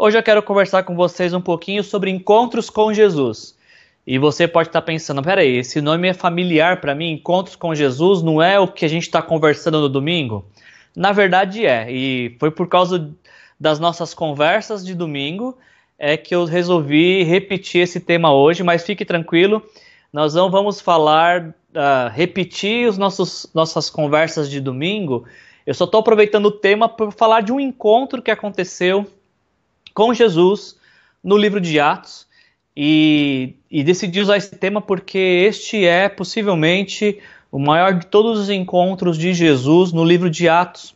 Hoje eu quero conversar com vocês um pouquinho sobre encontros com Jesus. E você pode estar pensando, peraí, esse nome é familiar para mim, encontros com Jesus, não é o que a gente está conversando no domingo? Na verdade é, e foi por causa das nossas conversas de domingo é que eu resolvi repetir esse tema hoje, mas fique tranquilo, nós não vamos falar, uh, repetir os nossos nossas conversas de domingo. Eu só estou aproveitando o tema para falar de um encontro que aconteceu com Jesus no livro de Atos e, e decidi usar esse tema porque este é possivelmente o maior de todos os encontros de Jesus no livro de Atos.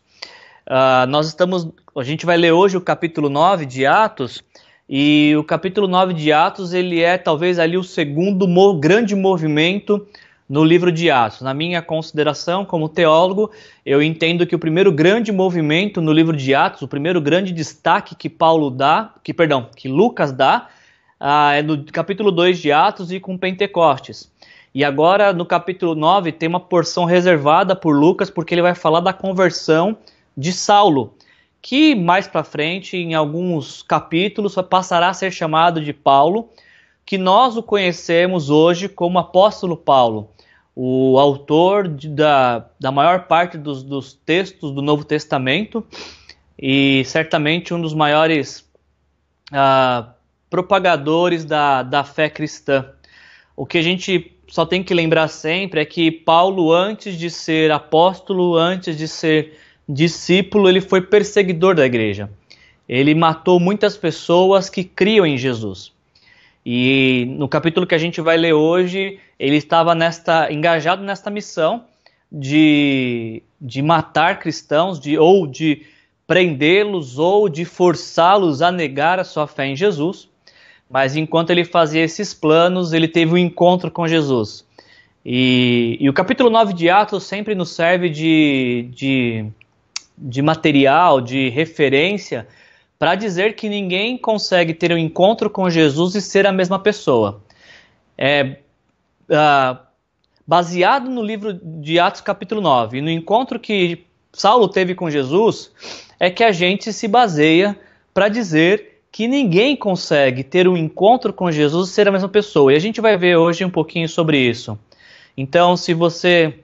Uh, nós estamos, a gente vai ler hoje o capítulo 9 de Atos, e o capítulo 9 de Atos, ele é talvez ali o segundo grande movimento no livro de Atos. Na minha consideração como teólogo, eu entendo que o primeiro grande movimento no livro de Atos, o primeiro grande destaque que Paulo dá, que perdão, que Lucas dá, uh, é no capítulo 2 de Atos e com Pentecostes. E agora no capítulo 9 tem uma porção reservada por Lucas porque ele vai falar da conversão de Saulo que mais para frente, em alguns capítulos, passará a ser chamado de Paulo, que nós o conhecemos hoje como apóstolo Paulo, o autor de, da, da maior parte dos, dos textos do Novo Testamento e certamente um dos maiores uh, propagadores da, da fé cristã. O que a gente só tem que lembrar sempre é que Paulo, antes de ser apóstolo, antes de ser discípulo, ele foi perseguidor da igreja. Ele matou muitas pessoas que criam em Jesus. E no capítulo que a gente vai ler hoje, ele estava nesta, engajado nesta missão de, de matar cristãos, de, ou de prendê-los, ou de forçá-los a negar a sua fé em Jesus. Mas enquanto ele fazia esses planos, ele teve um encontro com Jesus. E, e o capítulo 9 de Atos sempre nos serve de, de de material, de referência, para dizer que ninguém consegue ter um encontro com Jesus e ser a mesma pessoa. É, uh, baseado no livro de Atos, capítulo 9, e no encontro que Saulo teve com Jesus, é que a gente se baseia para dizer que ninguém consegue ter um encontro com Jesus e ser a mesma pessoa. E a gente vai ver hoje um pouquinho sobre isso. Então, se você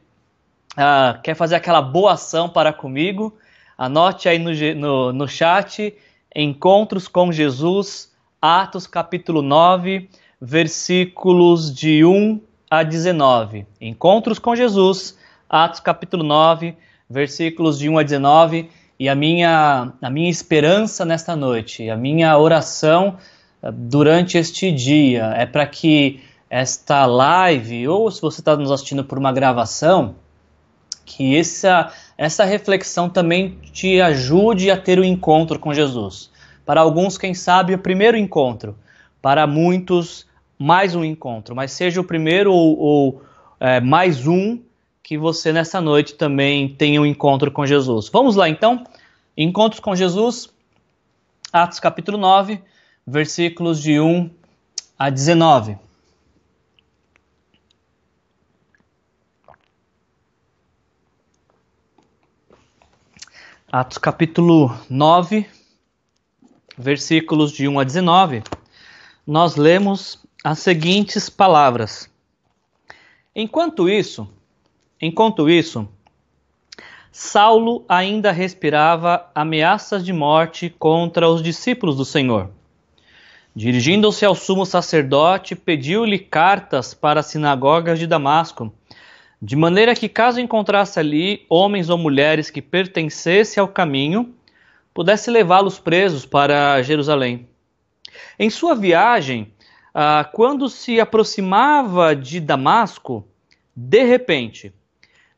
uh, quer fazer aquela boa ação para comigo, Anote aí no, no, no chat Encontros com Jesus, Atos capítulo 9, versículos de 1 a 19. Encontros com Jesus, Atos capítulo 9, versículos de 1 a 19. E a minha, a minha esperança nesta noite, a minha oração eh, durante este dia é para que esta live, ou se você está nos assistindo por uma gravação, que essa, essa reflexão também te ajude a ter o um encontro com Jesus. Para alguns, quem sabe, o primeiro encontro. Para muitos, mais um encontro. Mas seja o primeiro ou, ou é, mais um que você nessa noite também tenha um encontro com Jesus. Vamos lá então? Encontros com Jesus, Atos capítulo 9, versículos de 1 a 19. Atos capítulo 9, versículos de 1 a 19, nós lemos as seguintes palavras. Enquanto isso, enquanto isso, Saulo ainda respirava ameaças de morte contra os discípulos do Senhor. Dirigindo-se ao sumo sacerdote, pediu-lhe cartas para as sinagogas de Damasco de maneira que, caso encontrasse ali homens ou mulheres que pertencessem ao caminho, pudesse levá-los presos para Jerusalém. Em sua viagem, ah, quando se aproximava de Damasco, de repente,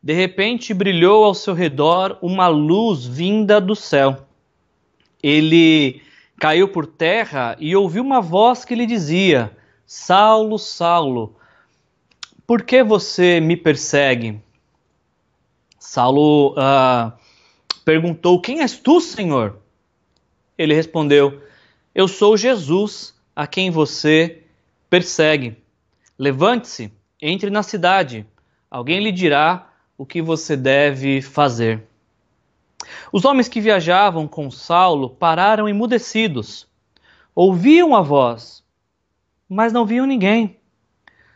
de repente brilhou ao seu redor uma luz vinda do céu. Ele caiu por terra e ouviu uma voz que lhe dizia: Saulo, Saulo, por que você me persegue? Saulo uh, perguntou: Quem és tu, Senhor? Ele respondeu: Eu sou Jesus, a quem você persegue. Levante-se, entre na cidade. Alguém lhe dirá o que você deve fazer. Os homens que viajavam com Saulo pararam emudecidos. ouviam a voz, mas não viam ninguém.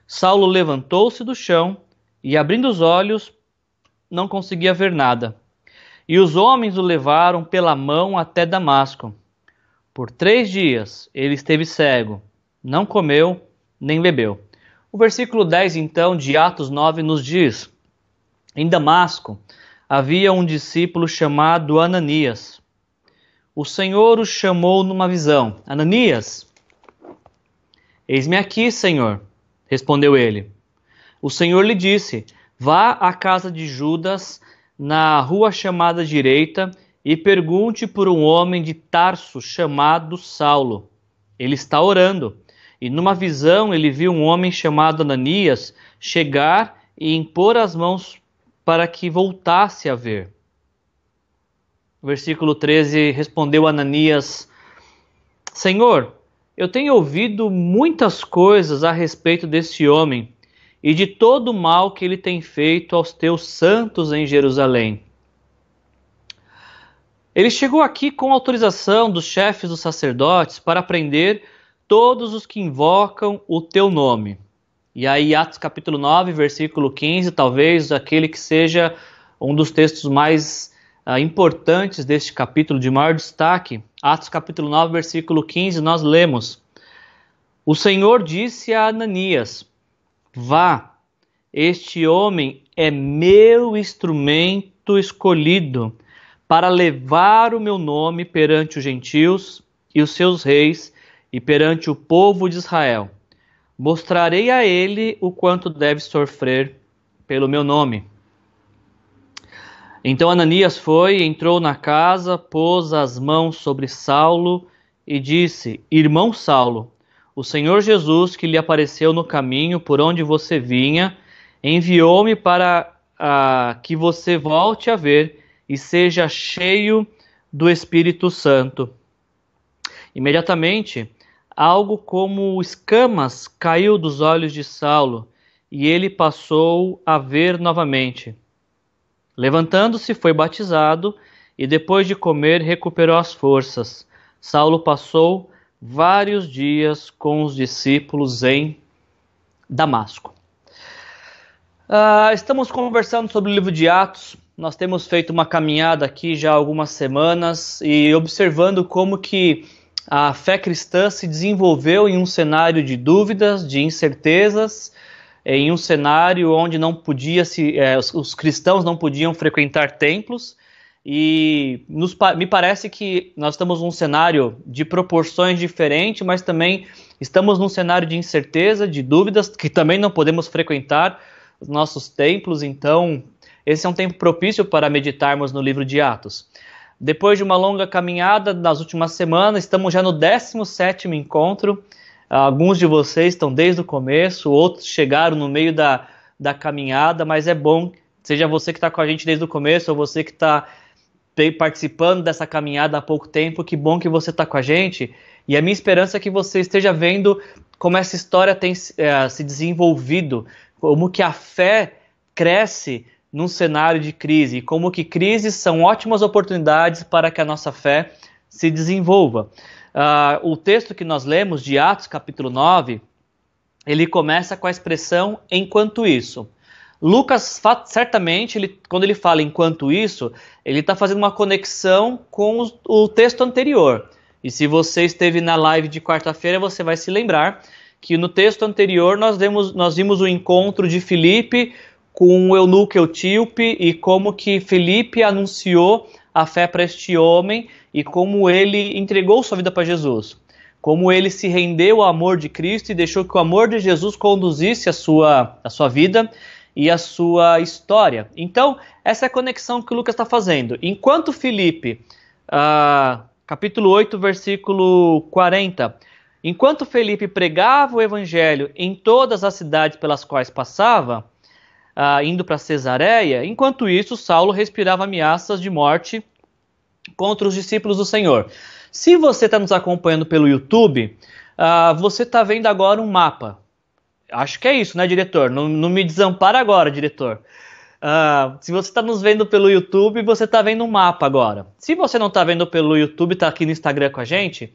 Saulo levantou-se do chão e, abrindo os olhos, não conseguia ver nada. E os homens o levaram pela mão até Damasco. Por três dias ele esteve cego, não comeu nem bebeu. O versículo 10, então, de Atos 9 nos diz: Em Damasco havia um discípulo chamado Ananias. O Senhor o chamou numa visão: Ananias, eis-me aqui, Senhor, respondeu ele. O Senhor lhe disse: Vá à casa de Judas, na rua chamada direita, e pergunte por um homem de Tarso chamado Saulo. Ele está orando. E numa visão ele viu um homem chamado Ananias chegar e impor as mãos para que voltasse a ver. Versículo 13: Respondeu Ananias: Senhor, eu tenho ouvido muitas coisas a respeito desse homem e de todo o mal que ele tem feito aos teus santos em Jerusalém. Ele chegou aqui com autorização dos chefes dos sacerdotes para prender todos os que invocam o teu nome. E aí, Atos capítulo 9, versículo 15, talvez aquele que seja um dos textos mais uh, importantes deste capítulo, de maior destaque. Atos capítulo 9, versículo 15, nós lemos: O Senhor disse a Ananias: Vá, este homem é meu instrumento escolhido para levar o meu nome perante os gentios e os seus reis e perante o povo de Israel. Mostrarei a ele o quanto deve sofrer pelo meu nome. Então Ananias foi, entrou na casa, pôs as mãos sobre Saulo e disse: Irmão Saulo, o Senhor Jesus, que lhe apareceu no caminho por onde você vinha, enviou-me para que você volte a ver e seja cheio do Espírito Santo. Imediatamente, algo como escamas caiu dos olhos de Saulo e ele passou a ver novamente. Levantando-se, foi batizado e depois de comer recuperou as forças. Saulo passou vários dias com os discípulos em Damasco. Uh, estamos conversando sobre o livro de Atos. Nós temos feito uma caminhada aqui já há algumas semanas e observando como que a fé cristã se desenvolveu em um cenário de dúvidas, de incertezas, em um cenário onde não podia se, é, os, os, cristãos não podiam frequentar templos. E nos, me parece que nós estamos num cenário de proporções diferentes, mas também estamos num cenário de incerteza, de dúvidas, que também não podemos frequentar os nossos templos. Então, esse é um tempo propício para meditarmos no livro de Atos. Depois de uma longa caminhada nas últimas semanas, estamos já no 17 encontro. Alguns de vocês estão desde o começo, outros chegaram no meio da, da caminhada, mas é bom, seja você que está com a gente desde o começo ou você que está participando dessa caminhada há pouco tempo, que bom que você está com a gente. E a minha esperança é que você esteja vendo como essa história tem é, se desenvolvido, como que a fé cresce num cenário de crise, como que crises são ótimas oportunidades para que a nossa fé se desenvolva. Uh, o texto que nós lemos de Atos, capítulo 9, ele começa com a expressão enquanto isso. Lucas, certamente, ele, quando ele fala enquanto isso, ele está fazendo uma conexão com o, o texto anterior. E se você esteve na live de quarta-feira, você vai se lembrar que no texto anterior nós, demos, nós vimos o encontro de Filipe com o eunuco Eutíope e como que Felipe anunciou a fé para este homem e como ele entregou sua vida para Jesus. Como ele se rendeu ao amor de Cristo e deixou que o amor de Jesus conduzisse a sua, a sua vida e a sua história. Então, essa é a conexão que o Lucas está fazendo. Enquanto Felipe, uh, capítulo 8, versículo 40, enquanto Felipe pregava o evangelho em todas as cidades pelas quais passava, uh, indo para Cesareia. Enquanto isso, Saulo respirava ameaças de morte contra os discípulos do Senhor. Se você está nos acompanhando pelo YouTube, uh, você está vendo agora um mapa. Acho que é isso, né, diretor? Não, não me desampara agora, diretor. Uh, se você está nos vendo pelo YouTube, você está vendo um mapa agora. Se você não está vendo pelo YouTube, está aqui no Instagram com a gente,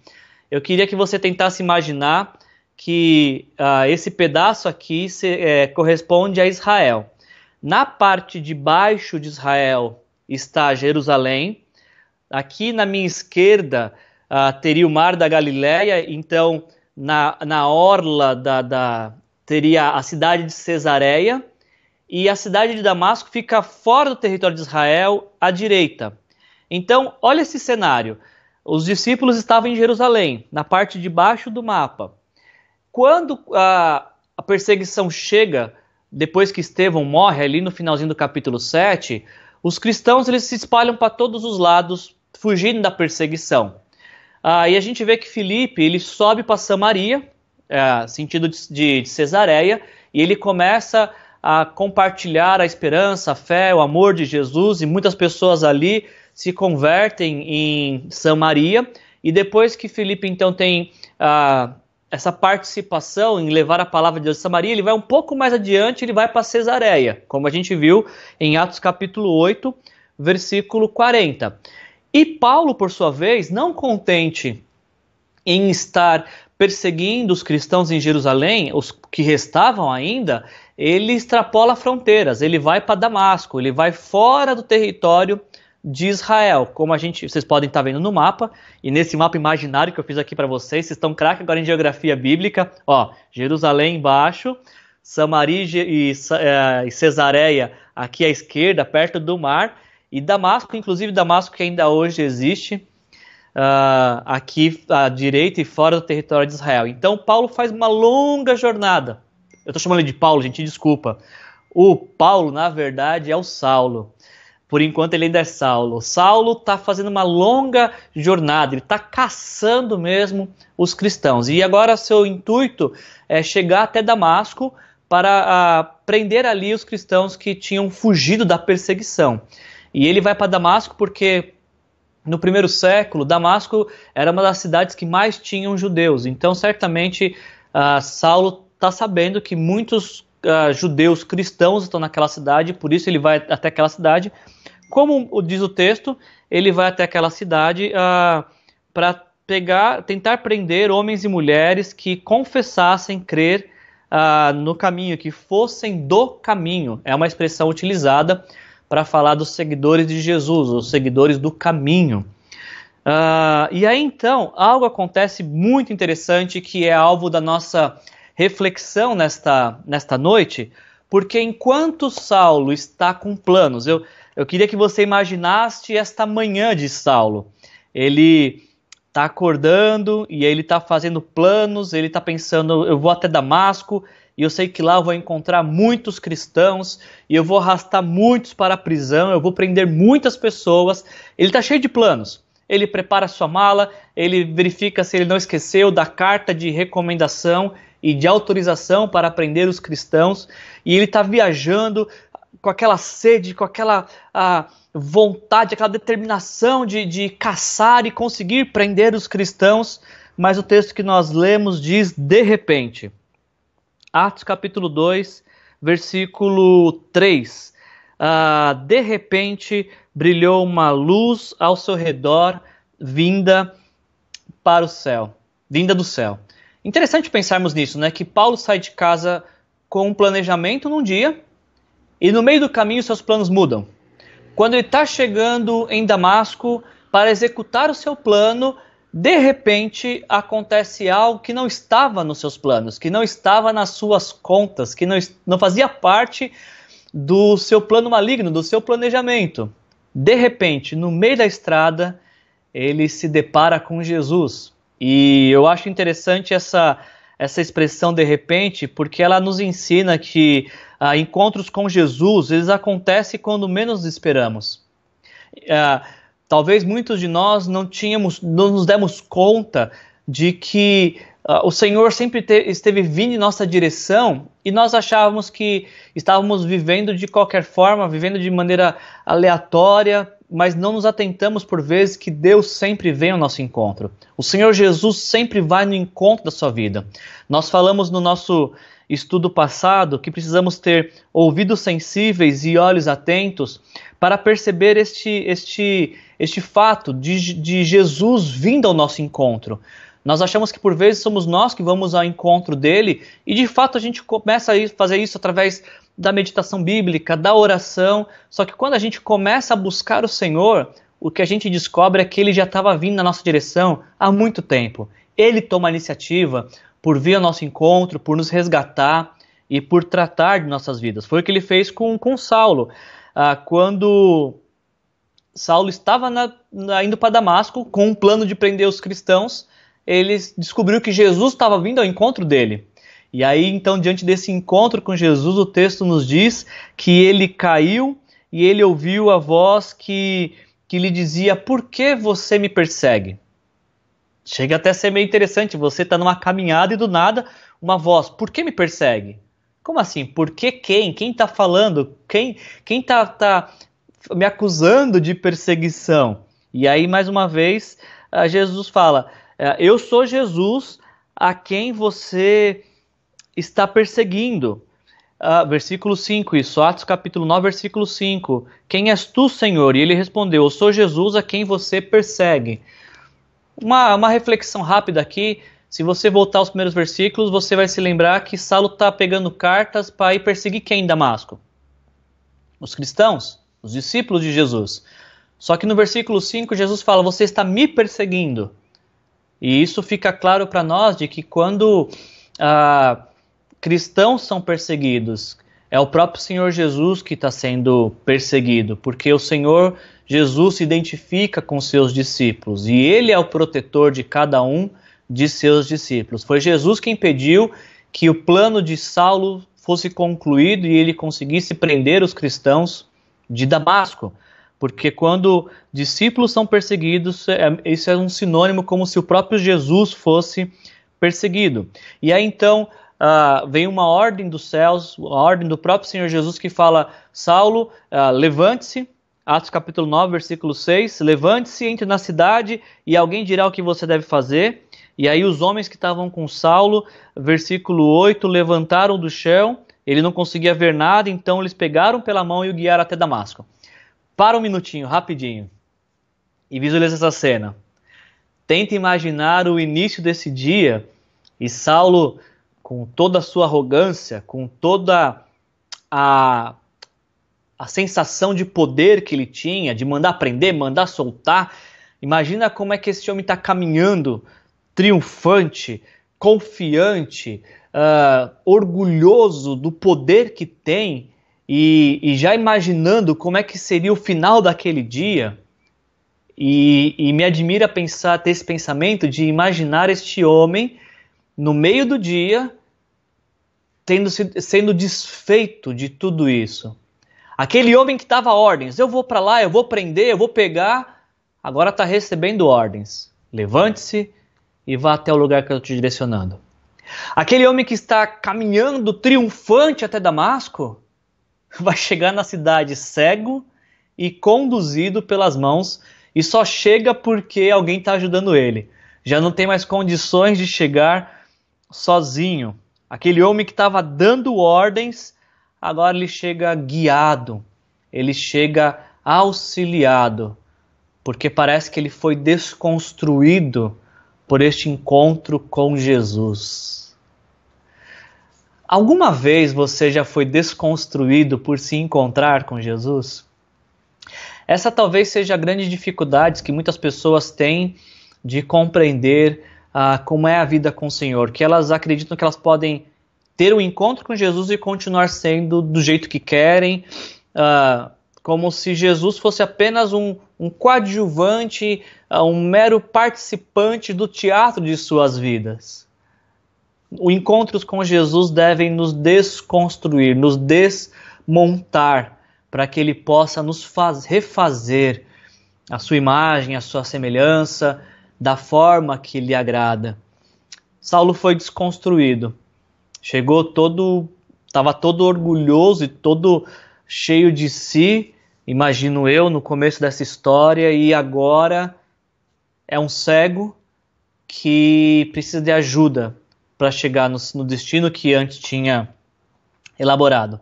eu queria que você tentasse imaginar que uh, esse pedaço aqui se, é, corresponde a Israel. Na parte de baixo de Israel está Jerusalém. Aqui na minha esquerda uh, teria o Mar da Galileia, então na, na orla da, da, teria a cidade de Cesareia e a cidade de Damasco fica fora do território de Israel à direita. Então, olha esse cenário. Os discípulos estavam em Jerusalém, na parte de baixo do mapa. Quando a, a perseguição chega, depois que Estevão morre, ali no finalzinho do capítulo 7, os cristãos eles se espalham para todos os lados, fugindo da perseguição. Ah, e a gente vê que Filipe ele sobe para Samaria, é, sentido de, de, de Cesareia, e ele começa a compartilhar a esperança, a fé, o amor de Jesus, e muitas pessoas ali se convertem em Samaria. E depois que Filipe então tem ah, essa participação em levar a palavra de Deus a Samaria, ele vai um pouco mais adiante, ele vai para Cesareia, como a gente viu em Atos capítulo 8, versículo 40. E Paulo, por sua vez, não contente em estar perseguindo os cristãos em Jerusalém, os que restavam ainda, ele extrapola fronteiras, ele vai para Damasco, ele vai fora do território de Israel, como a gente, vocês podem estar vendo no mapa, e nesse mapa imaginário que eu fiz aqui para vocês, vocês estão craque agora em geografia bíblica, ó, Jerusalém embaixo, Samaria e, eh, e Cesareia aqui à esquerda, perto do mar, e Damasco, inclusive Damasco que ainda hoje existe, uh, aqui à direita e fora do território de Israel. Então Paulo faz uma longa jornada. Eu estou chamando ele de Paulo, gente, desculpa. O Paulo, na verdade, é o Saulo. Por enquanto ele ainda é Saulo. Saulo está fazendo uma longa jornada, ele está caçando mesmo os cristãos. E agora seu intuito é chegar até Damasco para uh, prender ali os cristãos que tinham fugido da perseguição. E ele vai para Damasco porque no primeiro século, Damasco era uma das cidades que mais tinham judeus. Então, certamente, uh, Saulo está sabendo que muitos uh, judeus cristãos estão naquela cidade, por isso ele vai até aquela cidade. Como diz o texto, ele vai até aquela cidade uh, ah, para pegar, tentar prender homens e mulheres que confessassem crer no caminho, que fossem do caminho. É uma expressão utilizada para falar dos seguidores de Jesus, os seguidores do caminho. Uh, e aí então, algo acontece muito interessante que é alvo da nossa reflexão nesta, nesta noite, porque enquanto Saulo está com planos, eu, eu queria que você imaginasse esta manhã de Saulo. Ele está acordando e ele está fazendo planos, ele está pensando, eu vou até Damasco, e eu sei que lá eu vou encontrar muitos cristãos e eu vou arrastar muitos para a prisão, eu vou prender muitas pessoas. Ele está cheio de planos. Ele prepara sua mala, ele verifica se ele não esqueceu da carta de recomendação e de autorização para prender os cristãos, e ele está viajando com aquela sede, com aquela vontade, aquela determinação de, de caçar e conseguir prender os cristãos. Mas o texto que nós lemos diz: de repente. Atos capítulo 2, versículo 3. Ah, de repente brilhou uma luz ao seu redor, vinda para o céu, vinda do céu. Interessante pensarmos nisso, né? Que Paulo sai de casa com um planejamento num dia e no meio do caminho seus planos mudam. Quando ele está chegando em Damasco para executar o seu plano, de repente acontece algo que não estava nos seus planos, que não estava nas suas contas, que não, não fazia parte do seu plano maligno, do seu planejamento. De repente, no meio da estrada, ele se depara com Jesus. E eu acho interessante essa, essa expressão de repente, porque ela nos ensina que ah, encontros com Jesus eles acontecem quando menos esperamos. Ah, Talvez muitos de nós não tínhamos, não nos demos conta de que uh, o Senhor sempre te, esteve vindo em nossa direção e nós achávamos que estávamos vivendo de qualquer forma, vivendo de maneira aleatória, mas não nos atentamos por vezes que Deus sempre vem ao nosso encontro. O Senhor Jesus sempre vai no encontro da sua vida. Nós falamos no nosso estudo passado que precisamos ter ouvidos sensíveis e olhos atentos para perceber este, este este fato de, de Jesus vindo ao nosso encontro. Nós achamos que por vezes somos nós que vamos ao encontro dele e de fato a gente começa a fazer isso através da meditação bíblica, da oração. Só que quando a gente começa a buscar o Senhor, o que a gente descobre é que ele já estava vindo na nossa direção há muito tempo. Ele toma a iniciativa por vir ao nosso encontro, por nos resgatar e por tratar de nossas vidas. Foi o que ele fez com, com Saulo. Ah, quando Saulo estava na, na, indo para Damasco com um plano de prender os cristãos, ele descobriu que Jesus estava vindo ao encontro dele. E aí, então, diante desse encontro com Jesus, o texto nos diz que ele caiu e ele ouviu a voz que, que lhe dizia: Por que você me persegue? Chega até a ser meio interessante. Você está numa caminhada e do nada uma voz: Por que me persegue? Como assim? Por que quem? Quem está falando? Quem quem está tá me acusando de perseguição? E aí, mais uma vez, Jesus fala: Eu sou Jesus a quem você está perseguindo. Uh, versículo 5, isso, Atos capítulo 9, versículo 5. Quem és tu, Senhor? E ele respondeu: Eu sou Jesus a quem você persegue. Uma, uma reflexão rápida aqui. Se você voltar aos primeiros versículos, você vai se lembrar que Saulo está pegando cartas para ir perseguir quem em Damasco? Os cristãos, os discípulos de Jesus. Só que no versículo 5, Jesus fala: Você está me perseguindo. E isso fica claro para nós de que quando ah, cristãos são perseguidos, é o próprio Senhor Jesus que está sendo perseguido, porque o Senhor Jesus se identifica com seus discípulos e ele é o protetor de cada um de seus discípulos. Foi Jesus quem pediu que o plano de Saulo fosse concluído e ele conseguisse prender os cristãos de Damasco. Porque quando discípulos são perseguidos, é, isso é um sinônimo como se o próprio Jesus fosse perseguido. E aí então uh, vem uma ordem dos céus, a ordem do próprio Senhor Jesus que fala: Saulo, uh, levante-se. Atos capítulo 9, versículo 6: Levante-se, entre na cidade e alguém dirá o que você deve fazer. E aí os homens que estavam com Saulo, versículo 8, levantaram do chão, ele não conseguia ver nada, então eles pegaram pela mão e o guiaram até Damasco. Para um minutinho, rapidinho, e visualiza essa cena. Tenta imaginar o início desse dia e Saulo, com toda a sua arrogância, com toda a, a sensação de poder que ele tinha, de mandar prender, mandar soltar. Imagina como é que esse homem está caminhando triunfante, confiante, uh, orgulhoso do poder que tem e, e, já imaginando como é que seria o final daquele dia. E, e me admira pensar, ter esse pensamento de imaginar este homem no meio do dia tendo, sendo desfeito de tudo isso. Aquele homem que dava ordens, eu vou para lá, eu vou prender, eu vou pegar, agora está recebendo ordens. Levante-se, e vá até o lugar que eu estou te direcionando. Aquele homem que está caminhando triunfante até Damasco vai chegar na cidade cego e conduzido pelas mãos e só chega porque alguém está ajudando ele. Já não tem mais condições de chegar sozinho. Aquele homem que estava dando ordens, agora ele chega guiado, ele chega auxiliado, porque parece que ele foi desconstruído por este encontro com Jesus. Alguma vez você já foi desconstruído por se encontrar com Jesus? Essa talvez seja a grande dificuldade que muitas pessoas têm de compreender uh, como é a vida com o Senhor, que elas acreditam que elas podem ter um encontro com Jesus e continuar sendo do jeito que querem, uh, como se Jesus fosse apenas um, um coadjuvante, uh, um mero participante do teatro de suas vidas. Os encontros com Jesus devem nos desconstruir, nos desmontar, para que ele possa nos faz, refazer a sua imagem, a sua semelhança, da forma que lhe agrada. Saulo foi desconstruído. Chegou todo, estava todo orgulhoso e todo cheio de si, imagino eu, no começo dessa história, e agora é um cego que precisa de ajuda para chegar no, no, destino que antes tinha elaborado.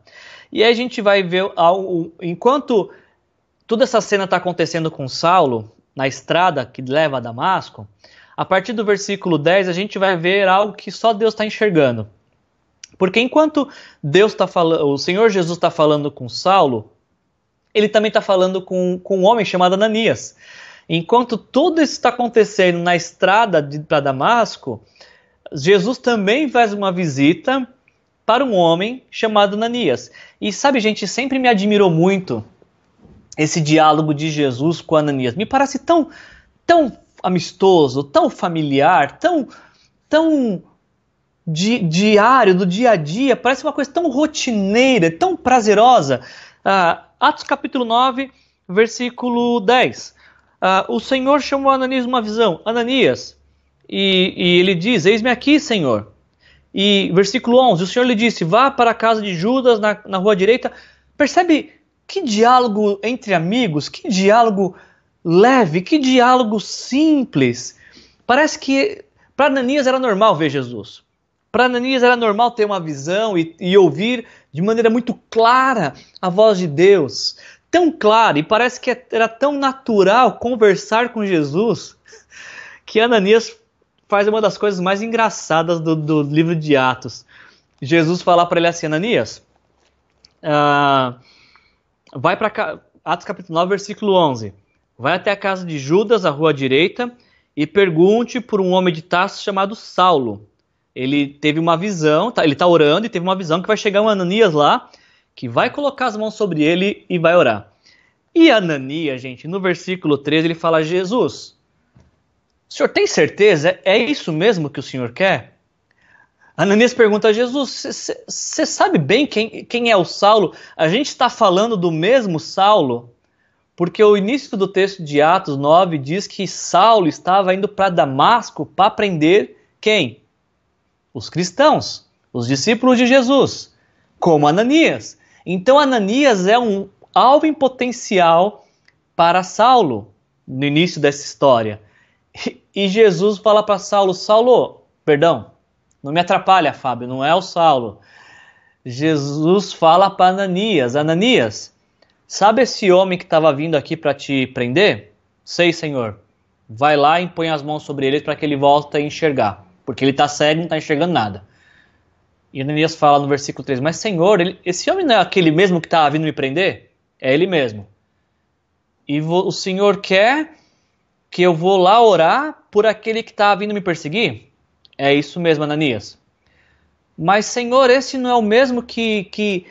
E aí a gente vai ver, ao, enquanto toda essa cena está acontecendo com Saulo, na estrada que leva a Damasco, a partir do versículo 10 a gente vai ver algo que só Deus está enxergando. Porque enquanto Deus está falando, o Senhor Jesus está falando com Saulo, ele também está falando com, com um homem chamado Ananias. Enquanto tudo isso está acontecendo na estrada para Damasco, Jesus também faz uma visita para um homem chamado Ananias. E sabe, gente, sempre me admirou muito esse diálogo de Jesus com Ananias. Me parece tão, tão amistoso, tão familiar, tão, tão di, diário, do dia a dia. Parece uma coisa tão rotineira, tão prazerosa. Uh, Atos capítulo 9, versículo 10. Uh, ah, o Senhor chamou Ananias uma visão. Ananias, e, e ele diz: Eis-me aqui, Senhor. E versículo 11: O Senhor lhe disse: Vá para a casa de Judas, na, na rua direita. Percebe que diálogo entre amigos, que diálogo leve, que diálogo simples. Parece que para Ananias era normal ver Jesus. Para Ananias era normal ter uma visão e, e, ouvir de maneira muito clara a voz de Deus. Tão clara, e parece que era tão natural conversar com Jesus, que Ananias faz uma das coisas mais engraçadas do, do livro de Atos. Jesus fala para ele assim: Ananias, uh, vai para Atos capítulo 9, versículo 11. Vai até a casa de Judas, a rua direita, e pergunte por um homem de Tarso chamado Saulo. Ele teve uma visão, tá, ele está orando e teve uma visão que vai chegar um Ananias lá, que vai colocar as mãos sobre ele e vai orar. E Ananias, gente, no versículo 13 ele fala: Jesus, o senhor tem certeza? É isso mesmo que o senhor quer? Ananias pergunta a Jesus: Você sabe bem quem, quem é o Saulo? A gente está falando do mesmo Saulo? Porque o início do texto de Atos 9 diz que Saulo estava indo para Damasco para prender quem? Os cristãos, os discípulos de Jesus, como Ananias. Então Ananias é um alvo em potencial para Saulo no início dessa história. E Jesus fala para Saulo: Saulo, perdão, não me atrapalha, Fábio, não é o Saulo. Jesus fala para Ananias: Ananias, sabe esse homem que estava vindo aqui para te prender? Sei, Senhor. Vai lá e põe as mãos sobre ele para que ele volte a enxergar, porque ele está cego e não está enxergando nada. E Ananias fala no versículo 3: Mas, Senhor, ele, esse homem não é aquele mesmo que estava vindo me prender? É ele mesmo. E o Senhor quer que eu vou lá orar por aquele que está vindo me perseguir? É isso mesmo, Ananias. Mas, Senhor, esse não é o mesmo que, que,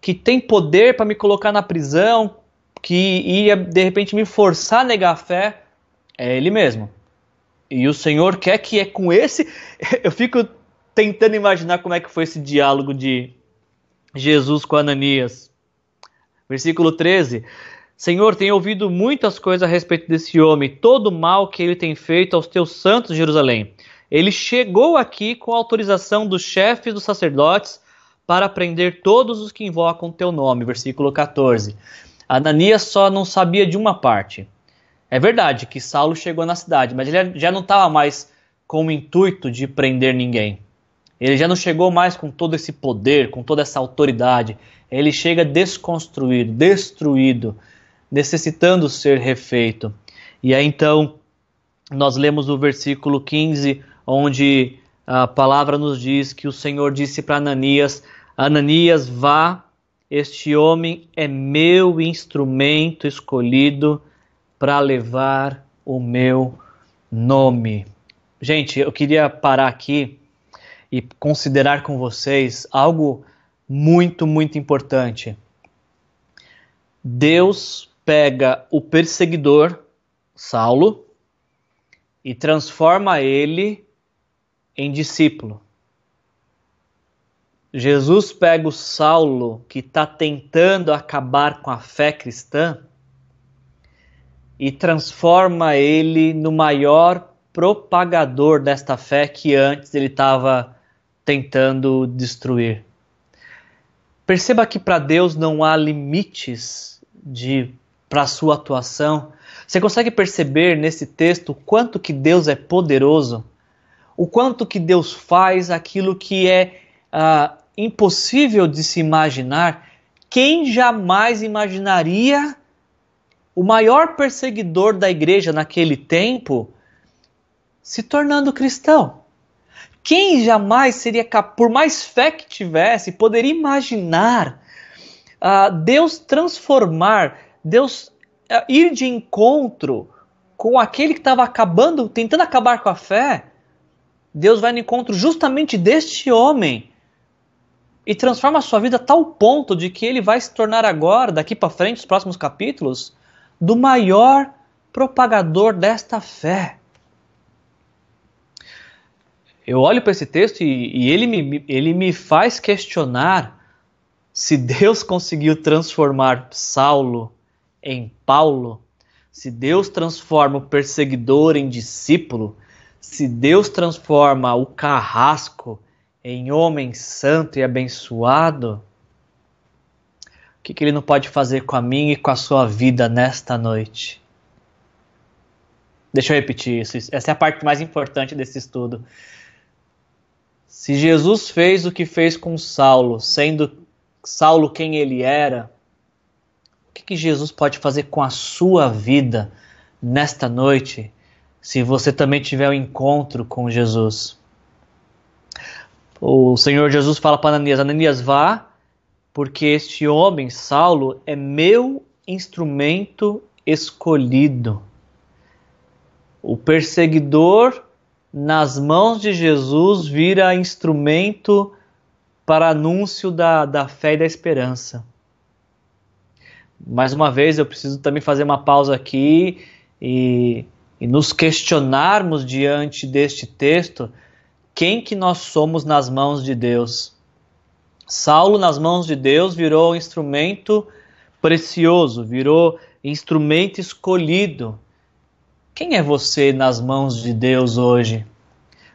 que tem poder para me colocar na prisão, que ia de repente me forçar a negar a fé? É ele mesmo. E o Senhor quer que é com esse. Eu fico tentando imaginar como é que foi esse diálogo de Jesus com Ananias. Versículo 13. Senhor, tenho ouvido muitas coisas a respeito desse homem, todo o mal que ele tem feito aos teus santos de Jerusalém. Ele chegou aqui com autorização dos chefes dos sacerdotes para prender todos os que invocam teu nome. Versículo 14. Ananias só não sabia de uma parte. É verdade que Saulo chegou na cidade, mas ele já não estava mais com o intuito de prender ninguém. Ele já não chegou mais com todo esse poder, com toda essa autoridade. Ele chega desconstruído, destruído necessitando ser refeito. E aí então nós lemos o versículo 15, onde a palavra nos diz que o Senhor disse para Ananias: Ananias, vá, este homem é meu instrumento escolhido para levar o meu nome. Gente, eu queria parar aqui e considerar com vocês algo muito, muito importante. Deus pega o perseguidor, Saulo, e transforma ele em discípulo. Jesus pega o Saulo, que está tentando acabar com a fé cristã, e transforma ele no maior propagador desta fé que antes ele estava tentando destruir. Perceba que para Deus não há limites de para a sua atuação. Você consegue perceber nesse texto o quanto que Deus é poderoso? O quanto que Deus faz aquilo que é uh, impossível de se imaginar? Quem jamais imaginaria o maior perseguidor da igreja naquele tempo se tornando cristão. Quem jamais seria capaz, por mais fé que tivesse, poderia imaginar uh, Deus transformar, Deus uh, ir de encontro com aquele que estava acabando, tentando acabar com a fé? Deus vai no encontro justamente deste homem e transforma a sua vida a tal ponto de que ele vai se tornar agora, daqui para frente, os próximos capítulos, do maior propagador desta fé. Eu olho para esse texto e, e, ele, me, ele me faz questionar se Deus conseguiu transformar Saulo em Paulo, se Deus transforma o perseguidor em discípulo, se Deus transforma o carrasco em homem santo e abençoado, o que, que ele não pode fazer com a minha e com a sua vida nesta noite? Deixa eu repetir isso. Essa é a parte mais importante desse estudo. Se Jesus fez o que fez com Saulo, sendo Saulo quem ele era, que, Jesus pode fazer com a sua vida nesta noite, se você também tiver um encontro com Jesus? O Senhor Jesus fala para Ananias: Ananias, vá, porque este homem, Saulo, é meu instrumento escolhido o perseguidor, nas mãos de Jesus, vira instrumento para anúncio da, da fé e da esperança. Mais uma vez, eu preciso também fazer uma pausa aqui e, e nos questionarmos diante deste texto quem que nós somos nas mãos de Deus. Saulo, nas mãos de Deus, virou instrumento precioso, virou instrumento escolhido quem é você nas mãos de Deus hoje?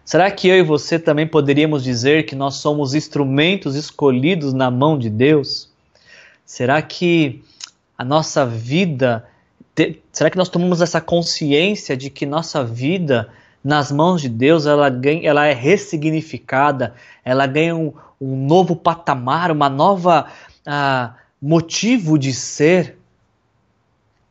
Será que eu e você também poderíamos dizer que nós somos instrumentos escolhidos na mão de Deus? Será que a nossa vida, será que nós tomamos essa consciência de que nossa vida nas mãos de Deus ela, ganha, ela é ressignificada, ela ganha um, um novo patamar, uma nova uh, motivo de ser?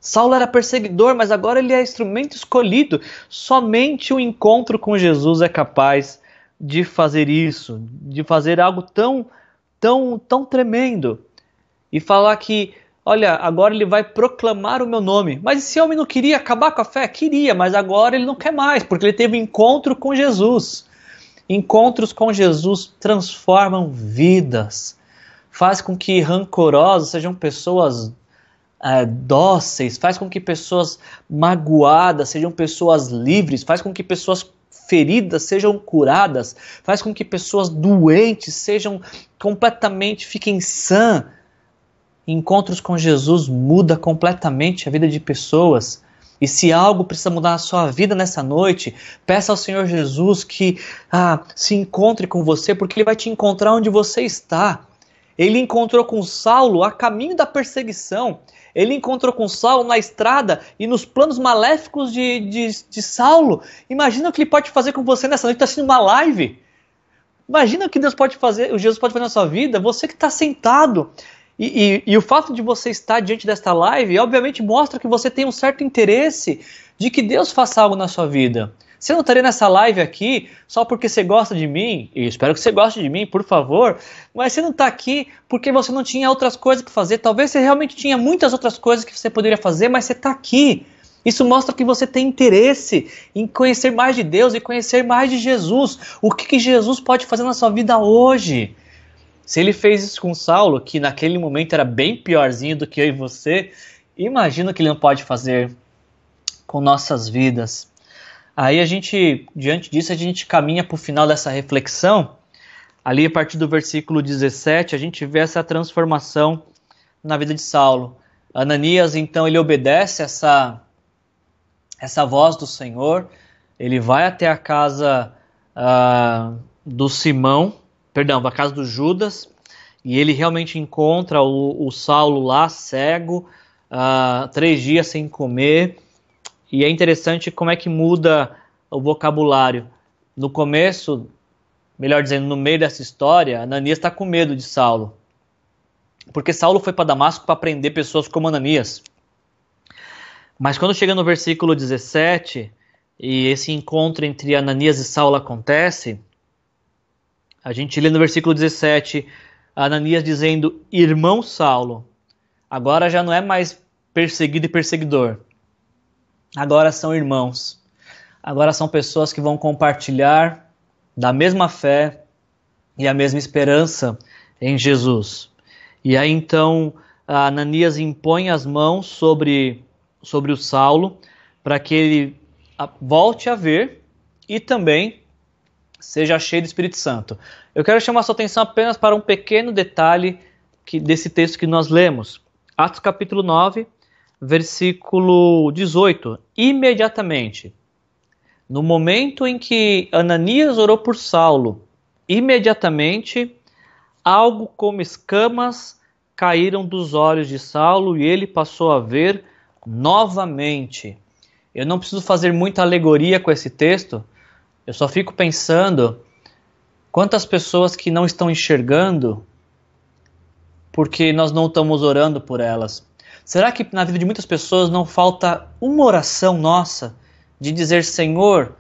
Saulo era perseguidor, mas agora ele é instrumento escolhido. Somente o encontro com Jesus é capaz de fazer isso, de fazer algo tão, tão, tão tremendo. E falar que, olha, agora ele vai proclamar o meu nome. Mas esse homem não queria acabar com a fé? Queria, mas agora ele não quer mais, porque ele teve um encontro com Jesus. Encontros com Jesus transformam vidas, faz com que rancorosos sejam pessoas é, dóceis, faz com que pessoas magoadas sejam pessoas livres, faz com que pessoas feridas sejam curadas, faz com que pessoas doentes sejam completamente, fiquem sã. Encontros com Jesus muda completamente a vida de pessoas. E se algo precisa mudar na sua vida nessa noite, peça ao Senhor Jesus que ah, se encontre com você, porque Ele vai te encontrar onde você está. Ele encontrou com Saulo a caminho da perseguição. Ele encontrou com Saulo na estrada e nos planos maléficos de, de, de Saulo. Imagina o que ele pode fazer com você nessa noite, está assistindo uma live. Imagina o que Deus pode fazer, o Jesus pode fazer na sua vida, você que está sentado. E, e, e, o fato de você estar diante desta live, obviamente, mostra que você tem um certo interesse de que Deus faça algo na sua vida. Você não estaria nessa live aqui só porque você gosta de mim, e espero que você goste de mim, por favor, mas você não está aqui porque você não tinha outras coisas para fazer. Talvez você realmente tinha muitas outras coisas que você poderia fazer, mas você está aqui. Isso mostra que você tem interesse em conhecer mais de Deus e conhecer mais de Jesus. O que, que Jesus pode fazer na sua vida hoje? Se ele fez isso com Saulo, que naquele momento era bem piorzinho do que eu e você, imagina o que ele não pode fazer com nossas vidas. Aí a gente, diante disso, a gente caminha para o final dessa reflexão. Ali, a partir do versículo 17, a gente vê essa transformação na vida de Saulo. Ananias, então, ele obedece essa, essa voz do Senhor, ele vai até a casa uh, do Simão, perdão, a casa do Judas, e ele realmente encontra o, o Saulo lá, cego, uh, três dias sem comer, e é interessante como é que muda o vocabulário. No começo, melhor dizendo, no meio dessa história, Ananias está com medo de Saulo. Porque Saulo foi para Damasco para prender pessoas como Ananias. Mas quando chega no versículo 17, e esse encontro entre Ananias e Saulo acontece, a gente lê no versículo 17, Ananias dizendo: Irmão Saulo, agora já não é mais perseguido e perseguidor, agora são irmãos, agora são pessoas que vão compartilhar da mesma fé e a mesma esperança em Jesus. E aí então Ananias impõe as mãos sobre, sobre o Saulo para que ele volte a ver e também seja cheio do Espírito Santo. Eu quero chamar sua atenção apenas para um pequeno detalhe que, desse texto que nós lemos. Atos capítulo 9, versículo 18. Imediatamente, no momento em que Ananias orou por Saulo, imediatamente algo como escamas caíram dos olhos de Saulo e ele passou a ver novamente. Eu não preciso fazer muita alegoria com esse texto, eu só fico pensando quantas pessoas que não estão enxergando porque nós não estamos orando por elas. Será que na vida de muitas pessoas não falta uma oração nossa de dizer: Senhor,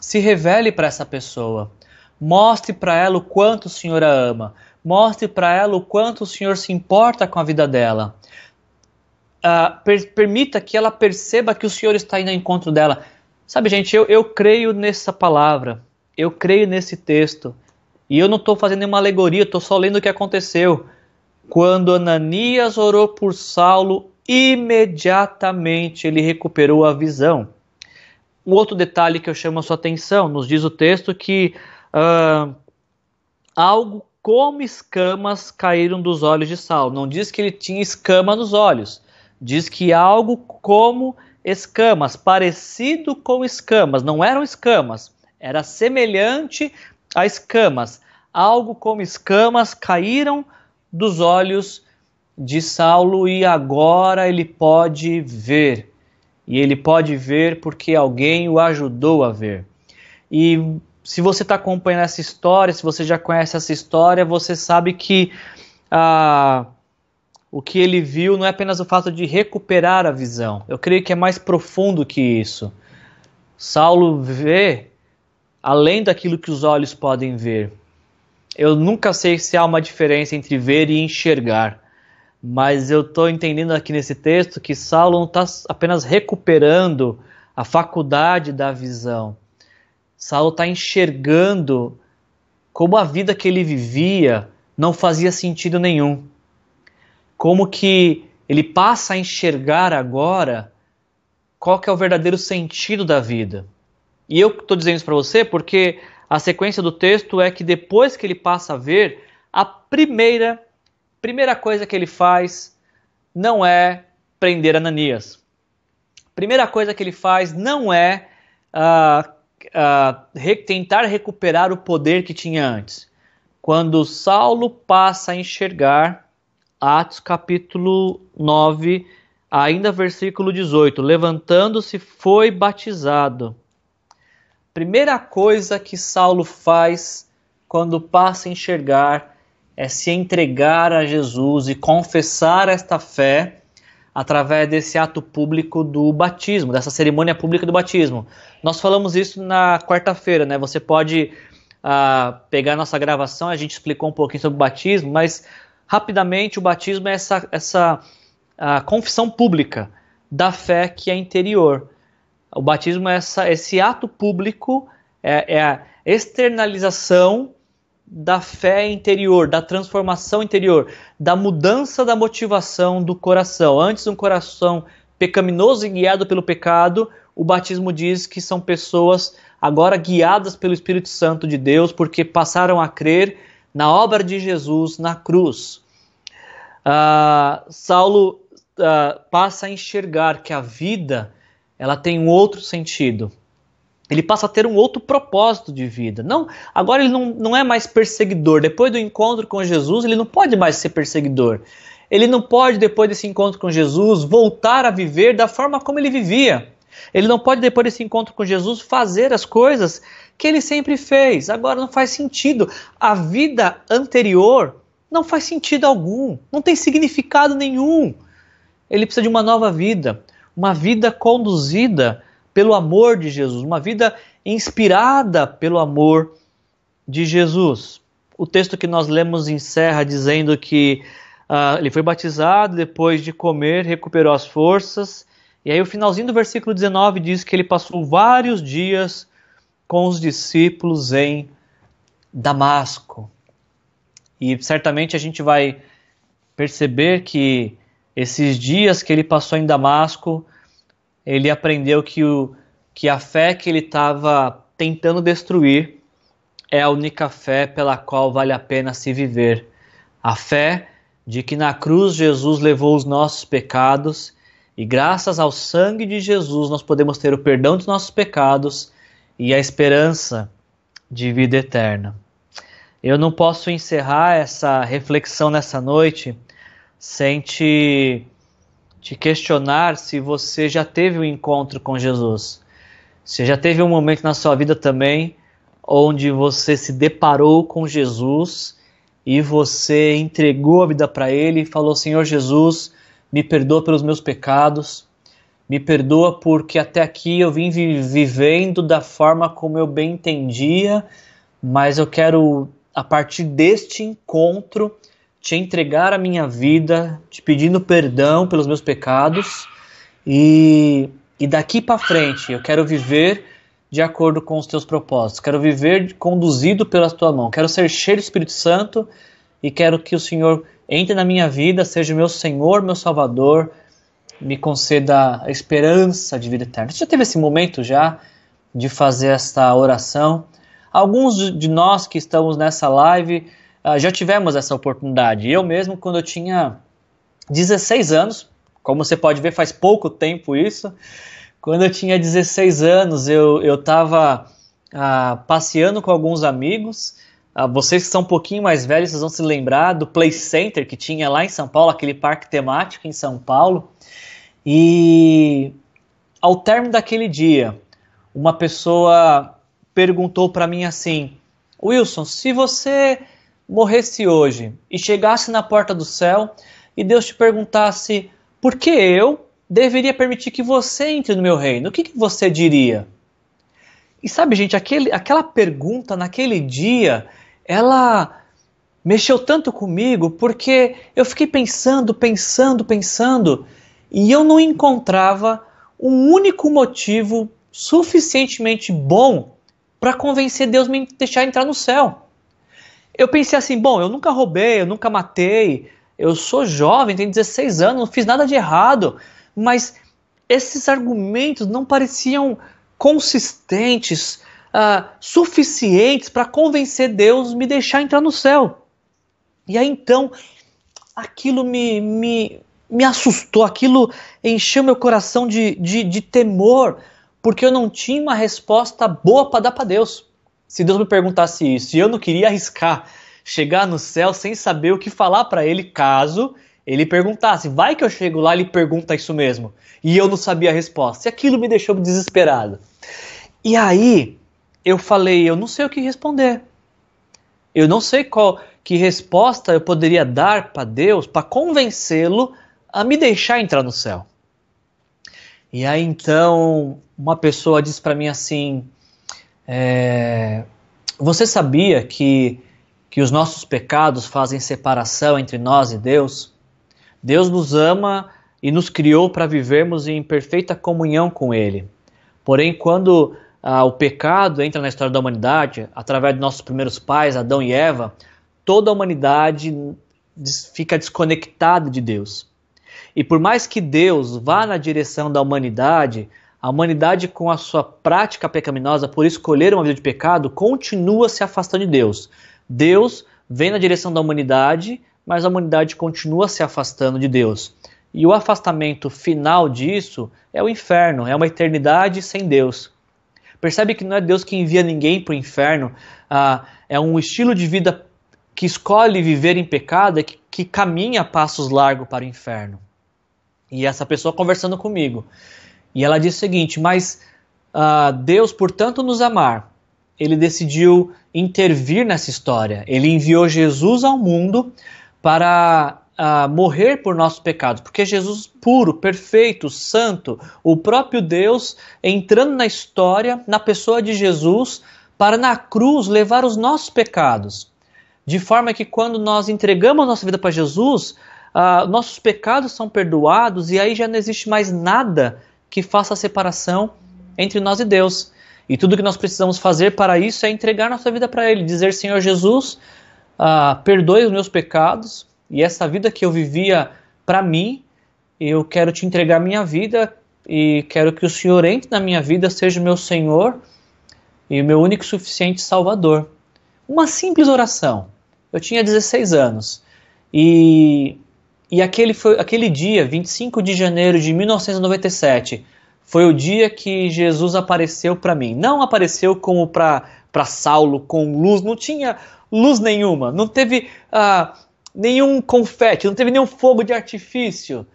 se revele para essa pessoa, mostre para ela o quanto o Senhor a ama, mostre para ela o quanto o Senhor se importa com a vida dela uh, per permita que ela perceba que o Senhor está indo ao encontro dela. Sabe, gente, eu, eu creio nessa palavra, eu creio nesse texto, e eu não estou fazendo nenhuma alegoria, estou só lendo o que aconteceu. Quando Ananias orou por Saulo, imediatamente ele recuperou a visão. Um outro detalhe que eu chamo a sua atenção, nos diz o texto que uh, algo como escamas caíram dos olhos de Saulo. Não diz que ele tinha escama nos olhos, diz que algo como escamas, parecido com escamas, não eram escamas, era semelhante a escamas. Algo como escamas caíram dos olhos de Saulo e agora ele pode ver. E ele pode ver porque alguém o ajudou a ver. E se você está acompanhando essa história, se você já conhece essa história, você sabe que ah, o que ele viu não é apenas o fato de recuperar a visão. Eu creio que é mais profundo que isso. Saulo vê além daquilo que os olhos podem ver. Eu nunca sei se há uma diferença entre ver e enxergar, mas eu estou entendendo aqui nesse texto que Saulo não está apenas recuperando a faculdade da visão. Saulo está enxergando como a vida que ele vivia não fazia sentido nenhum como que ele passa a enxergar agora qual que é o verdadeiro sentido da vida. E eu estou dizendo isso para você porque a sequência do texto é que depois que ele passa a ver, a primeira, primeira coisa que ele faz não é prender Ananias. A primeira coisa que ele faz não é uh, uh, tentar recuperar o poder que tinha antes. Quando Saulo passa a enxergar, Atos capítulo 9, ainda versículo 18: Levantando-se, foi batizado. Primeira coisa que Saulo faz quando passa a enxergar é se entregar a Jesus e confessar esta fé através desse ato público do batismo, dessa cerimônia pública do batismo. Nós falamos isso na quarta-feira, né? Você pode uh, pegar nossa gravação, a gente explicou um pouquinho sobre o batismo, mas rapidamente, o batismo é essa, essa confissão pública da fé que é interior. O batismo é essa, esse ato público, é, é a externalização da fé interior, da transformação interior, da mudança da motivação do coração. Antes, um coração pecaminoso e guiado pelo pecado, o batismo diz que são pessoas agora guiadas pelo Espírito Santo de Deus, porque passaram a crer na obra de Jesus na cruz. Uh, Saulo uh, passa a enxergar que a vida ela tem um outro sentido. Ele passa a ter um outro propósito de vida. Não, agora ele não, não é mais perseguidor. Depois do encontro com Jesus, ele não pode mais ser perseguidor. Ele não pode, depois desse encontro com Jesus, voltar a viver da forma como ele vivia. Ele não pode, depois desse encontro com Jesus, fazer as coisas que ele sempre fez. Agora não faz sentido. A vida anterior não faz sentido algum, não tem significado nenhum. Ele precisa de uma nova vida, uma vida conduzida pelo amor de Jesus, uma vida inspirada pelo amor de Jesus. O texto que nós lemos encerra dizendo que uh, ele foi batizado, depois de comer, recuperou as forças. E aí, o finalzinho do versículo 19 diz que ele passou vários dias com os discípulos em Damasco. E certamente a gente vai perceber que esses dias que ele passou em Damasco, ele aprendeu que, o, que a fé que ele estava tentando destruir é a única fé pela qual vale a pena se viver. A fé de que na cruz Jesus levou os nossos pecados e graças ao sangue de Jesus nós podemos ter o perdão dos nossos pecados e a esperança de vida eterna. Eu não posso encerrar essa reflexão nessa noite sem te, te questionar se você já teve um encontro com Jesus. Se já teve um momento na sua vida também onde você se deparou com Jesus e você entregou a vida para Ele e falou: Senhor Jesus, me perdoa pelos meus pecados, me perdoa porque até aqui eu vim vivendo da forma como eu bem entendia, mas eu quero, a partir deste encontro, te entregar a minha vida, te pedindo perdão pelos meus pecados e, e daqui para frente eu quero viver de acordo com os teus propósitos. Quero viver conduzido pela tua mão. Quero ser cheio do Espírito Santo e quero que o Senhor entre na minha vida, seja meu Senhor, meu Salvador, me conceda a esperança de vida eterna. Você já teve esse momento já de fazer esta oração? Alguns de nós que estamos nessa live uh, já tivemos essa oportunidade. Eu mesmo, quando eu tinha 16 anos, como você pode ver, faz pouco tempo isso, quando eu tinha 16 anos, eu estava ah, passeando com alguns amigos. Ah, vocês que são um pouquinho mais velhos, vocês vão se lembrar do Play Center que tinha lá em São Paulo, aquele parque temático em São Paulo. E ao término daquele dia, uma pessoa perguntou para mim assim: Wilson, se você morresse hoje e chegasse na porta do céu e Deus te perguntasse por que eu deveria permitir que você entre no meu reino. O que, que você diria? E sabe, gente, aquele, aquela pergunta naquele dia, ela mexeu tanto comigo porque eu fiquei pensando, pensando, pensando e eu não encontrava um único motivo suficientemente bom para convencer Deus me deixar entrar no céu. Eu pensei assim, bom, eu nunca roubei, eu nunca matei, eu sou jovem, tenho 16 anos, não fiz nada de errado mas esses argumentos não pareciam consistentes, uh, suficientes para convencer Deus me deixar entrar no céu. E aí então, aquilo me, me, me assustou, aquilo encheu meu coração de, de, de temor, porque eu não tinha uma resposta boa para dar para Deus. Se Deus me perguntasse isso, e eu não queria arriscar chegar no céu sem saber o que falar para Ele, caso ele perguntasse, vai que eu chego lá e ele pergunta isso mesmo. E eu não sabia a resposta. E aquilo me deixou desesperado. E aí eu falei, eu não sei o que responder. Eu não sei qual que resposta eu poderia dar para Deus para convencê-lo a me deixar entrar no céu. E aí então uma pessoa disse para mim assim: é, Você sabia que, que os nossos pecados fazem separação entre nós e Deus? Deus nos ama e nos criou para vivermos em perfeita comunhão com Ele. Porém, quando ah, o pecado entra na história da humanidade, através de nossos primeiros pais, Adão e Eva, toda a humanidade fica desconectada de Deus. E por mais que Deus vá na direção da humanidade, a humanidade, com a sua prática pecaminosa, por escolher uma vida de pecado, continua se afastando de Deus. Deus vem na direção da humanidade mas a humanidade continua se afastando de Deus. E o afastamento final disso é o inferno, é uma eternidade sem Deus. Percebe que não é Deus que envia ninguém para o inferno, ah, é um estilo de vida que escolhe viver em pecado, é que, que caminha passos largos para o inferno. E essa pessoa conversando comigo. E ela disse o seguinte: Mas ah, Deus, por tanto nos amar, ele decidiu intervir nessa história. Ele enviou Jesus ao mundo para uh, morrer por nossos pecados, porque Jesus puro, perfeito, santo, o próprio Deus entrando na história, na pessoa de Jesus, para na cruz levar os nossos pecados. De forma que quando nós entregamos nossa vida para Jesus, uh, nossos pecados são perdoados e aí já não existe mais nada que faça a separação entre nós e Deus. E tudo que nós precisamos fazer para isso é entregar nossa vida para Ele, dizer: Senhor Jesus, uh, perdoe os meus pecados e essa vida que eu vivia para mim, eu quero te entregar minha vida e quero que o Senhor entre na minha vida, seja meu Senhor e meu único e suficiente Salvador. Uma simples oração. Eu tinha 16 anos e, e aquele, foi, aquele dia, 25 de janeiro de 1997, foi o dia que Jesus apareceu para mim. Não apareceu como para Saulo com luz, não tinha luz nenhuma, não teve uh, nenhum confete, não teve nenhum fogo de artifício,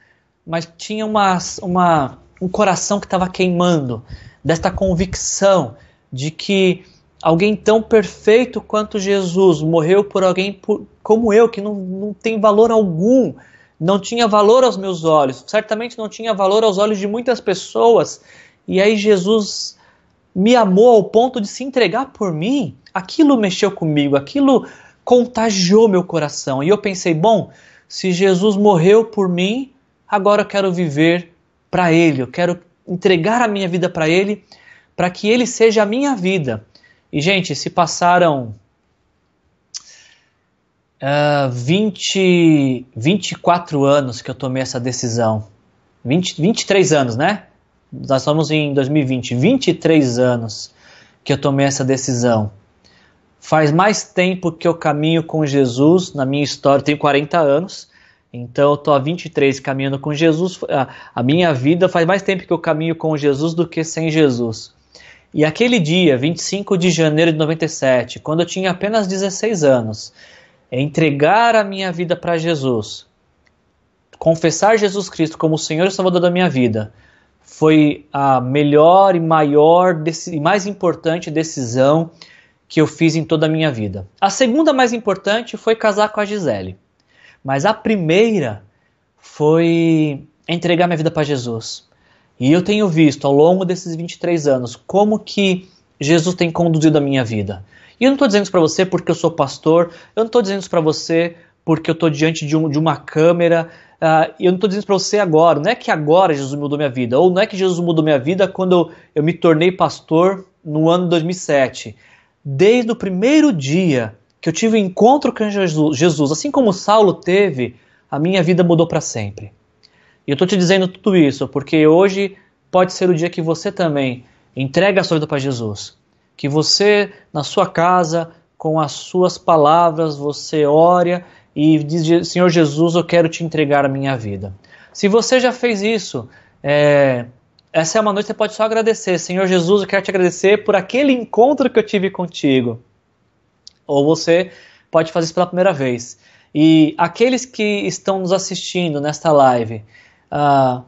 mas tinha uma, uma um coração que estava queimando desta convicção de que alguém tão perfeito quanto Jesus morreu por alguém por, como eu, que não, não tem valor algum, não tinha valor aos meus olhos, certamente não tinha valor aos olhos de muitas pessoas, e aí Jesus me amou ao ponto de se entregar por mim. Aquilo mexeu comigo, aquilo contagiou meu coração. E eu pensei, bom, se Jesus morreu por mim, agora eu quero viver para Ele, eu quero entregar a minha vida para Ele, para que Ele seja a minha vida. E, gente, se passaram uh, 20, 24 anos que eu tomei essa decisão. 20, 23 anos, né? Nós estamos em 2020. 23 anos que eu tomei essa decisão. Faz mais tempo que eu caminho com Jesus na minha história, eu tenho 40 anos. Então eu estou há 23 caminhando com Jesus. A, a minha vida faz mais tempo que eu caminho com Jesus do que sem Jesus. E aquele dia, 25 de janeiro de 97, quando eu tinha apenas 16 anos, entregar a minha vida para Jesus, confessar Jesus Cristo como o Senhor e Salvador da minha vida, foi a melhor e maior e mais importante decisão que eu fiz em toda a minha vida. A segunda mais importante foi casar com a Gisele. Mas a primeira foi entregar minha vida para Jesus. E eu tenho visto ao longo desses 23 anos como que Jesus tem conduzido a minha vida. E eu não estou dizendo isso para você porque eu sou pastor, eu não estou dizendo isso para você porque eu estou diante de, um, de, uma câmera, uh, eu não estou dizendo isso para você agora. Não é que agora Jesus mudou minha vida, ou não é que Jesus mudou minha vida quando eu, eu me tornei pastor no ano 2007. Desde o primeiro dia que eu tive o um encontro com Jesus, assim como Saulo teve, a minha vida mudou para sempre. E eu estou te dizendo tudo isso porque hoje pode ser o dia que você também entrega a sua vida para Jesus. Que você, na sua casa, com as suas palavras, você ore e diz: Senhor Jesus, eu quero te entregar a minha vida. Se você já fez isso, é, essa é uma noite que você pode só agradecer. Senhor Jesus, eu quero te agradecer por aquele encontro que eu tive contigo. Ou você pode fazer isso pela primeira vez. E aqueles que estão nos assistindo nesta live, uh,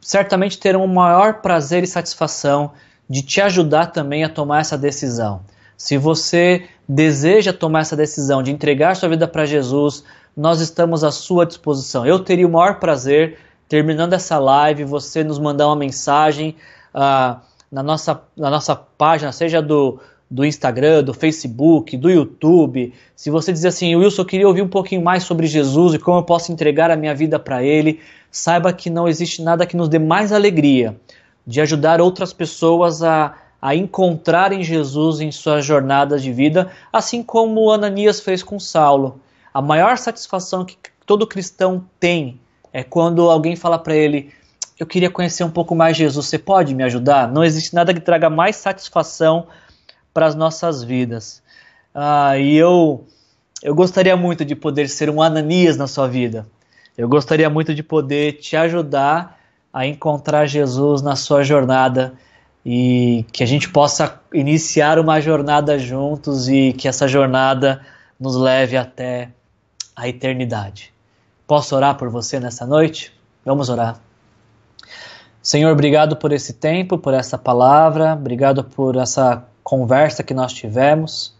certamente terão o maior prazer e satisfação de te ajudar também a tomar essa decisão. Se você deseja tomar essa decisão de entregar sua vida para Jesus, nós estamos à sua disposição. Eu teria o maior prazer, terminando essa live, você nos mandar uma mensagem uh, na, nossa, na nossa página, seja do, do Instagram, do Facebook, do YouTube. Se você dizer assim, Wilson, eu queria ouvir um pouquinho mais sobre Jesus e como eu posso entregar a minha vida para Ele, saiba que não existe nada que nos dê mais alegria de ajudar outras pessoas a, a encontrarem Jesus em suas jornadas de vida, assim como Ananias fez com Saulo. A maior satisfação que todo cristão tem é quando alguém fala para ele: Eu queria conhecer um pouco mais Jesus, você pode me ajudar? Não existe nada que traga mais satisfação para as nossas vidas. Ah, e eu, eu gostaria muito de poder ser um Ananias na sua vida. Eu gostaria muito de poder te ajudar a encontrar Jesus na sua jornada e que a gente possa iniciar uma jornada juntos e que essa jornada nos leve até a eternidade. Posso orar por você nessa noite? Vamos orar. Senhor, obrigado por esse tempo, por essa palavra, obrigado por essa conversa que nós tivemos.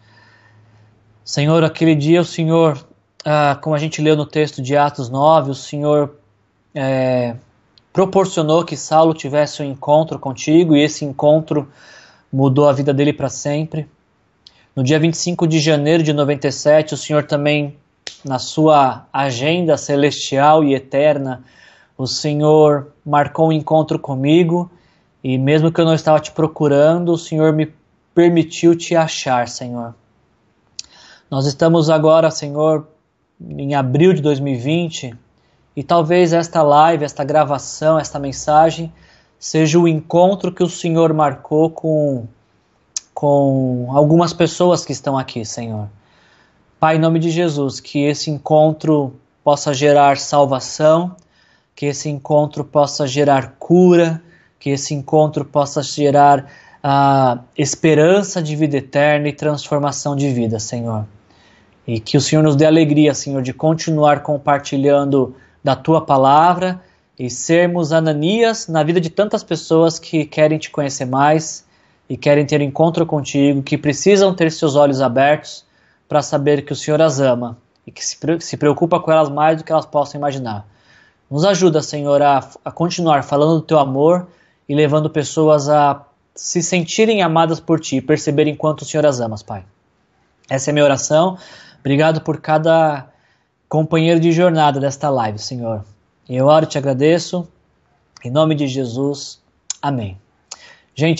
Senhor, aquele dia o Senhor ah, como a gente leu no texto de Atos 9, o Senhor é, proporcionou que Saulo tivesse um encontro contigo e esse encontro mudou a vida dele para sempre. No dia 25 de janeiro de 97, o Senhor também, na sua agenda celestial e eterna, o Senhor marcou um encontro comigo e mesmo que eu não estava te procurando, o Senhor me permitiu te achar, Senhor. Nós estamos agora, Senhor, em abril de 2020 e talvez esta live, esta gravação, esta mensagem seja o encontro que o Senhor marcou com, com algumas pessoas que estão aqui, Senhor. Pai, em nome de Jesus, que esse encontro possa gerar salvação, que esse encontro possa gerar cura, que esse encontro possa gerar a uh, esperança de vida eterna e transformação de vida, Senhor. E que o Senhor nos dê alegria, Senhor, de continuar compartilhando da tua palavra e sermos Ananias na vida de tantas pessoas que querem te conhecer mais e querem ter encontro contigo, que precisam ter seus olhos abertos para saber que o Senhor as ama e que se preocupa com elas mais do que elas possam imaginar. Nos ajuda, Senhor, a, a continuar falando do teu amor e levando pessoas a se sentirem amadas por ti, perceberem quanto o Senhor as ama, Pai. Essa é a minha oração. Obrigado por cada companheiro de jornada desta live, Senhor. Eu oro e te agradeço. Em nome de Jesus. Amém. Gente,